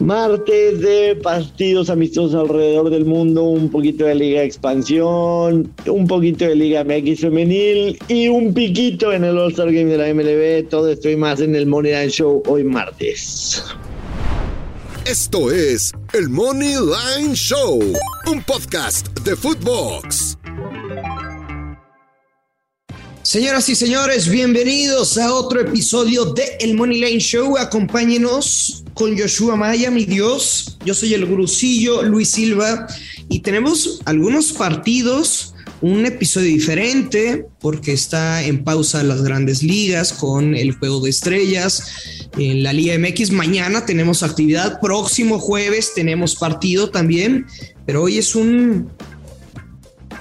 Martes de partidos amistosos alrededor del mundo, un poquito de Liga Expansión, un poquito de Liga MX Femenil y un piquito en el All-Star Game de la MLB. Todo esto y más en el Money Line Show hoy martes. Esto es el Money Line Show, un podcast de Footbox. Señoras y señores, bienvenidos a otro episodio de El Money Lane Show. Acompáñenos con Joshua Maya, mi Dios. Yo soy el gurucillo Luis Silva y tenemos algunos partidos, un episodio diferente porque está en pausa las grandes ligas con el juego de estrellas. En la Liga MX mañana tenemos actividad, próximo jueves tenemos partido también, pero hoy es un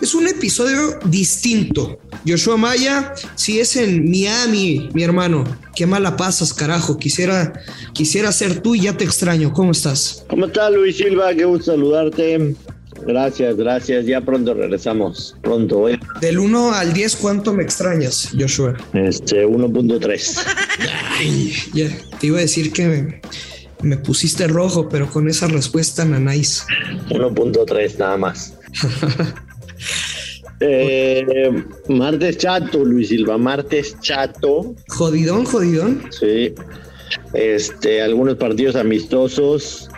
es un episodio distinto. Joshua Maya, si es en Miami, mi hermano, qué mala pasas, carajo. Quisiera, quisiera ser tú y ya te extraño. ¿Cómo estás? ¿Cómo estás, Luis Silva? Qué gusto saludarte. Gracias, gracias. Ya pronto regresamos. Pronto. ¿eh? Del 1 al 10, ¿cuánto me extrañas, Joshua? Este, 1.3. Ay, ya, te iba a decir que me, me pusiste rojo, pero con esa respuesta, nanáis. 1.3 nada más. Eh, martes chato, Luis Silva, martes chato. Jodidón, jodidón. Sí. Este, algunos partidos amistosos.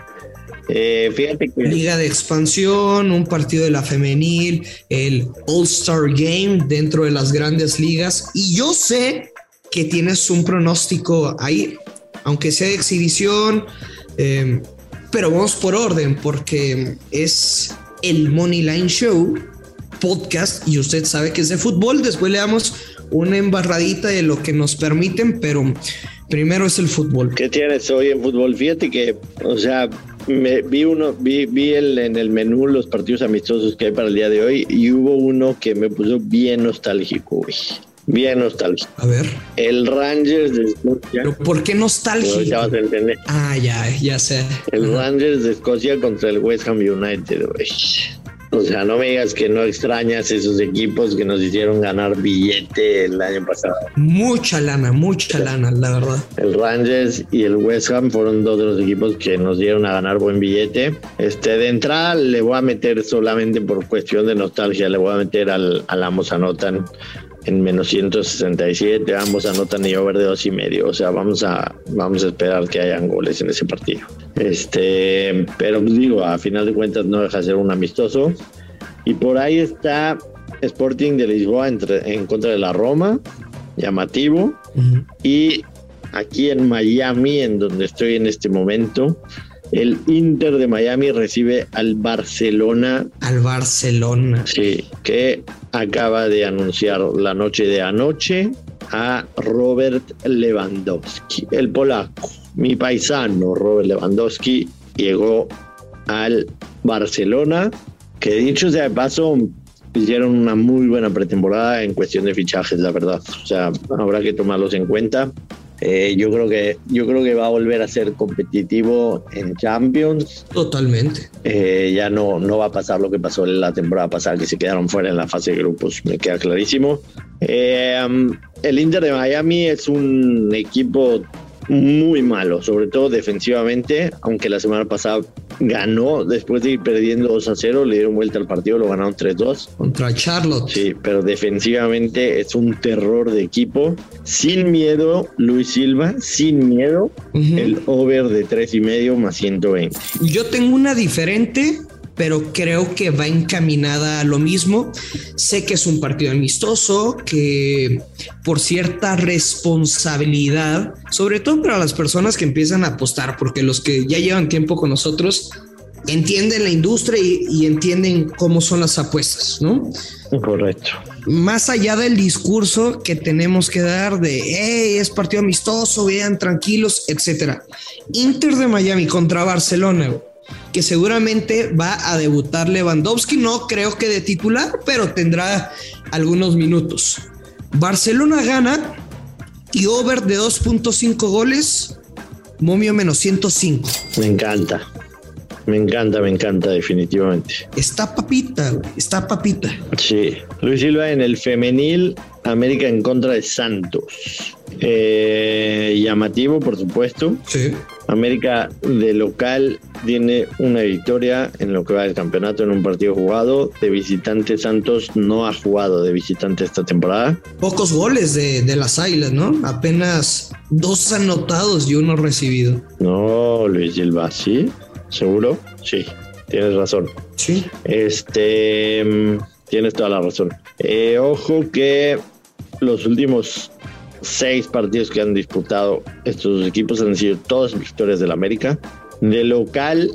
Eh, fíjate que. Liga de expansión, un partido de la femenil, el All-Star Game dentro de las grandes ligas. Y yo sé que tienes un pronóstico ahí, aunque sea de exhibición, eh, pero vamos por orden, porque es el Money Line Show podcast y usted sabe que es de fútbol. Después le damos una embarradita de lo que nos permiten, pero primero es el fútbol. ¿Qué tienes hoy en fútbol? Fíjate que, o sea, me, vi uno, vi, vi el, en el menú los partidos amistosos que hay para el día de hoy y hubo uno que me puso bien nostálgico, güey. Bien nostálgico. A ver. El Rangers de Escocia. ¿Pero por qué nostálgico? Ya vas a entender. Ah, ya, ya sé. El Rangers de Escocia contra el West Ham United, güey. O sea, no me digas que no extrañas esos equipos que nos hicieron ganar billete el año pasado. Mucha lana, mucha lana, la verdad. El Rangers y el West Ham fueron dos de los equipos que nos dieron a ganar buen billete. Este, de entrada le voy a meter solamente por cuestión de nostalgia, le voy a meter al, al Amos Anotan en menos 167, ambos anotan y over de dos y medio. O sea, vamos a, vamos a esperar que hayan goles en ese partido. Este, pero pues, digo, a final de cuentas no deja de ser un amistoso. Y por ahí está Sporting de Lisboa entre, en contra de la Roma, llamativo. Uh -huh. Y aquí en Miami, en donde estoy en este momento, el Inter de Miami recibe al Barcelona. Al Barcelona. Sí, que acaba de anunciar la noche de anoche a Robert Lewandowski, el polaco. Mi paisano Robert Lewandowski llegó al Barcelona, que dicho sea de paso, hicieron una muy buena pretemporada en cuestión de fichajes, la verdad. O sea, habrá que tomarlos en cuenta. Eh, yo creo que yo creo que va a volver a ser competitivo en Champions. Totalmente. Eh, ya no, no va a pasar lo que pasó en la temporada pasada, que se quedaron fuera en la fase de grupos, me queda clarísimo. Eh, um, el Inter de Miami es un equipo muy malo, sobre todo defensivamente, aunque la semana pasada ganó después de ir perdiendo 2 a 0, le dieron vuelta al partido, lo ganaron 3-2. Contra Charlotte. Sí, pero defensivamente es un terror de equipo. Sin miedo, Luis Silva, sin miedo, uh -huh. el over de 3 y medio más 120. Yo tengo una diferente pero creo que va encaminada a lo mismo. Sé que es un partido amistoso, que por cierta responsabilidad, sobre todo para las personas que empiezan a apostar, porque los que ya llevan tiempo con nosotros entienden la industria y, y entienden cómo son las apuestas, ¿no? Correcto. Más allá del discurso que tenemos que dar de, hey, es partido amistoso, vean tranquilos, etcétera. Inter de Miami contra Barcelona, que seguramente va a debutar Lewandowski, no creo que de titular, pero tendrá algunos minutos. Barcelona gana y over de 2.5 goles, momio menos 105. Me encanta. Me encanta, me encanta, definitivamente. Está papita, está papita. Sí. Luis Silva en el femenil, América en contra de Santos. Eh, llamativo, por supuesto. Sí. América de local tiene una victoria en lo que va del campeonato en un partido jugado. De visitante Santos no ha jugado de visitante esta temporada. Pocos goles de, de las Águilas, ¿no? Apenas dos anotados y uno recibido. No, Luis Silva, ¿sí? ¿Seguro? Sí, tienes razón. Sí. Este, mm, tienes toda la razón. Eh, ojo que los últimos seis partidos que han disputado estos equipos han sido todas victorias del América. De local,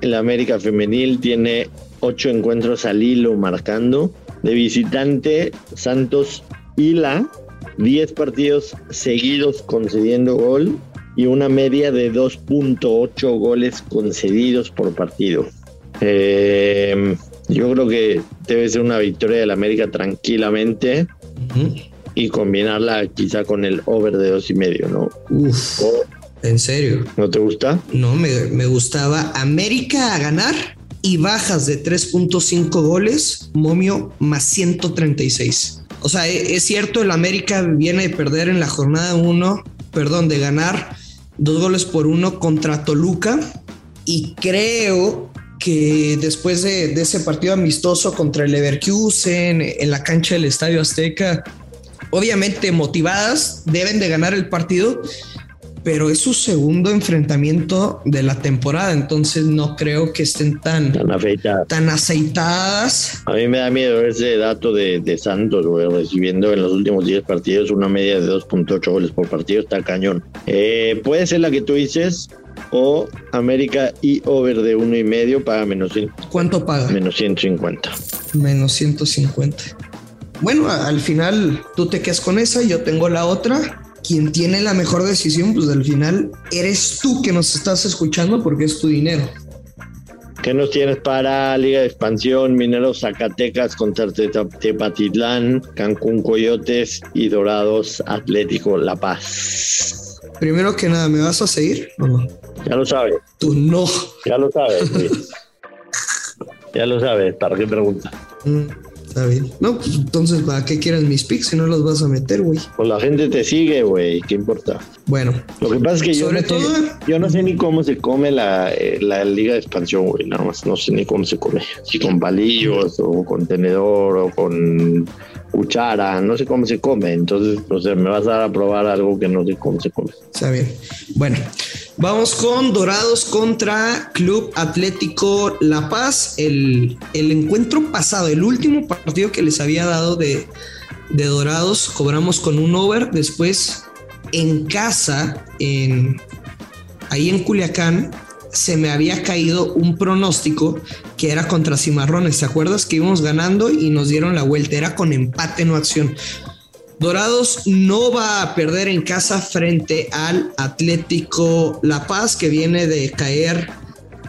el América femenil tiene ocho encuentros al hilo marcando. De visitante, Santos hila 10 partidos seguidos concediendo gol y una media de 2.8 goles concedidos por partido. Eh, yo creo que debe ser una victoria del América tranquilamente y combinarla quizá con el over de dos y medio, ¿no? Uf, ¿O ¿en serio? ¿No te gusta? No, me, me gustaba América a ganar y bajas de 3.5 goles, momio más 136. O sea, e- es cierto, el América viene de perder en la jornada 1, perdón, de ganar dos goles por uno contra Toluca y creo que después de, de ese partido amistoso contra el Leverkusen en la cancha del Estadio Azteca, obviamente motivadas, deben de ganar el partido, pero es su segundo enfrentamiento de la temporada, entonces no creo que estén tan, Tan afeitada. tan aceitadas. A mí me da miedo ese dato de, de Santos, güey, recibiendo en los últimos 10 partidos una media de 2.8 goles por partido, está cañón. Eh, puede ser la que tú dices, o América y over de uno y medio paga menos, cien- ¿Cuánto paga? menos 150. Menos 150. Bueno, al final tú te quedas con esa, yo tengo la otra. Quien tiene la mejor decisión, pues al final eres tú que nos estás escuchando porque es tu dinero. ¿Qué nos tienes para Liga de Expansión, Mineros Zacatecas contra Tepatitlán, Cancún Coyotes y Dorados Atlético La Paz? Primero que nada, ¿me vas a seguir no? Ya lo sabes, Tú no. ya lo sabes. Luis. ya lo sabes, ¿para qué pregunta? Mm, está bien. No, pues entonces, ¿para qué quieres mis picks si no los vas a meter, güey? Pues la gente te sigue, güey, ¿qué importa? Bueno, Lo que pasa es que yo Sobre no, todo- sé, yo no sé ni cómo se come la, eh, la liga de expansión, güey. Nada más no sé ni cómo se come. Si con palillos o con tenedor o con cuchara, no sé cómo se come. Entonces, o sea, me vas a dar a probar algo que no sé cómo se come. está bien. Bueno, vamos con Dorados contra Club Atlético La Paz. El, el encuentro pasado, el último partido que les había dado de, de Dorados, cobramos con un over. Después, en casa, en, ahí en Culiacán, se me había caído un pronóstico que era contra Cimarrones. ¿Te acuerdas que íbamos ganando y nos dieron la vuelta? Era con empate, no acción. Dorados no va a perder en casa frente al Atlético La Paz, que viene de caer,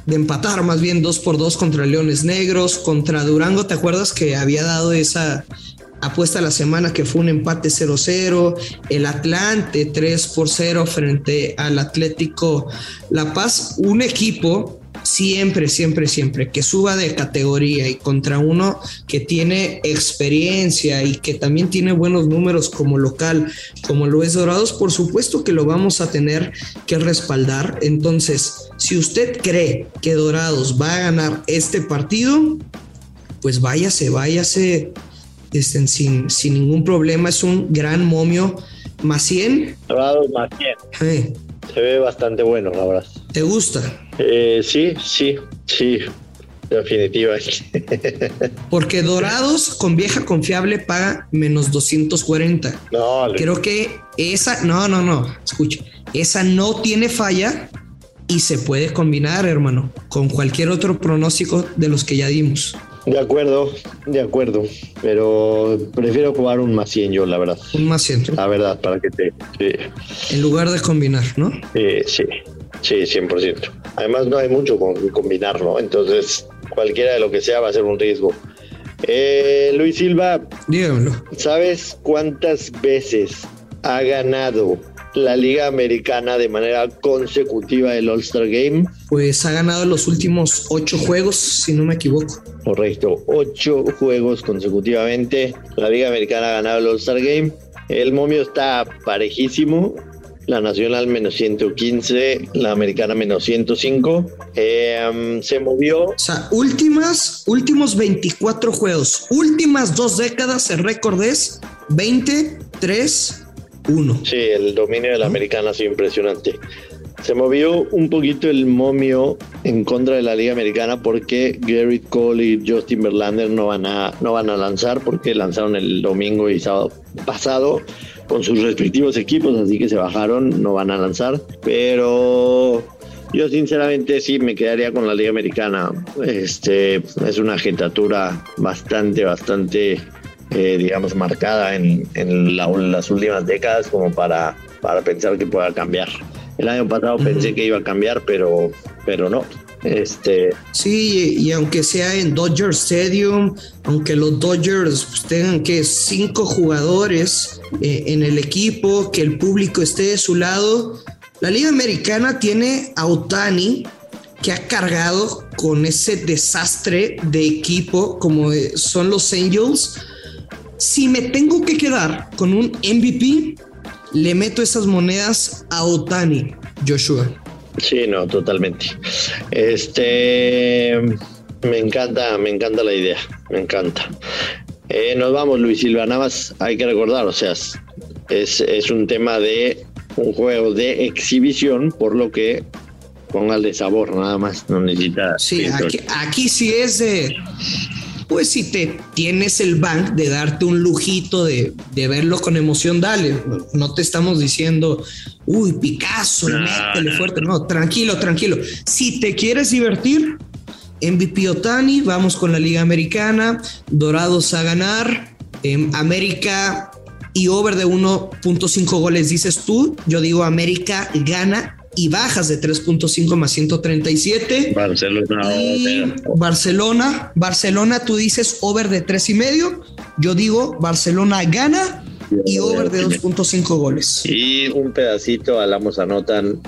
de empatar más bien dos por dos contra Leones Negros, contra Durango. ¿Te acuerdas que había dado esa apuesta la semana que fue un empate 0-0? El Atlante 3 por 0 frente al Atlético La Paz, un equipo siempre, siempre, siempre que suba de categoría y contra uno que tiene experiencia y que también tiene buenos números como local, como lo es Dorados, por supuesto que lo vamos a tener que respaldar. Entonces, si usted cree que Dorados va a ganar este partido, pues váyase, váyase este, sin, sin ningún problema. Es un gran momio. Más 100, Dorados más 100. eh, Se ve bastante bueno, la verdad. ¿te gusta? Eh, sí, sí, sí. Definitivamente. Porque Dorados con vieja confiable paga menos 240. no. Creo que esa, no, no, no, escucha, esa no tiene falla y se puede combinar, hermano, con cualquier otro pronóstico de los que ya dimos. De acuerdo, de acuerdo. Pero prefiero jugar un más 100 yo, la verdad. Un más 100, La verdad, para que te... Sí, en lugar de combinar, ¿no? sí, sí, 100%. Además no hay mucho con combinar, ¿no? Entonces, cualquiera de lo que sea va a ser un riesgo. Eh, Luis Silva, Dígamelo. ¿sabes cuántas veces ha ganado la Liga Americana de manera consecutiva el All-Star Game? Pues ha ganado los últimos ocho juegos, si no me equivoco. Correcto, ocho juegos consecutivamente. La Liga Americana ha ganado el All-Star Game. El momio está parejísimo. La nacional menos 115, la americana menos 105. Em, se movió. O sea, últimas, últimos 24 juegos, últimas dos décadas, el récord es 20, 3, 1. Sí, el dominio de la americana ha sido impresionante. Se movió un poquito el momio en contra de la Liga Americana porque Garrett Cole y Justin Verlander no van a, no van a lanzar porque lanzaron el domingo y sábado pasado con sus respectivos equipos, así que se bajaron, no van a lanzar. Pero yo sinceramente sí me quedaría con la Liga Americana. Este es una agitatura bastante, bastante, eh, digamos, marcada en, en las últimas décadas como para, para pensar que pueda cambiar. El año pasado pensé que iba a cambiar, pero, pero no. Este... Sí, y aunque sea en Dodger Stadium, aunque los Dodgers pues, tengan que cinco jugadores eh, en el equipo, que el público esté de su lado, la Liga Americana tiene a Otani, que ha cargado con ese desastre de equipo como son los Angels. Si me tengo que quedar con un MVP, le meto esas monedas a Otani, Joshua. Sí, no, totalmente. Este, me encanta, me encanta la idea, me encanta. Eh, nos vamos, Luis Silva, nada más hay que recordar, o sea, es, es un tema de un juego de exhibición, por lo que póngale sabor, nada más, no necesita. Sí, aquí, aquí sí es de pues si te tienes el bank de darte un lujito de, verlo con emoción, dale. No te estamos diciendo, uy, Picasso, métele fuerte. No, tranquilo, tranquilo. Si te quieres divertir, MVP Otani, vamos con la Liga Americana, Dorados a ganar, en América y over de 1.5 goles dices tú, yo digo América gana y bajas de 3.5 más 137. Barcelona. Barcelona, Barcelona, tú dices over de 3 y medio. Yo digo Barcelona gana y over de 2.5 goles. Y un pedacito alamos anotan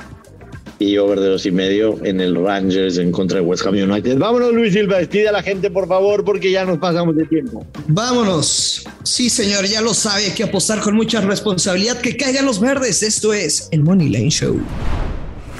y over de dos y medio en el Rangers en contra de West Ham United. Vámonos, Luis Silva, despide a la gente, por favor, porque ya nos pasamos de tiempo. Vámonos. Sí, señor, ya lo sabe, hay que apostar con mucha responsabilidad. Que caigan los verdes. Esto es el Money Lane Show.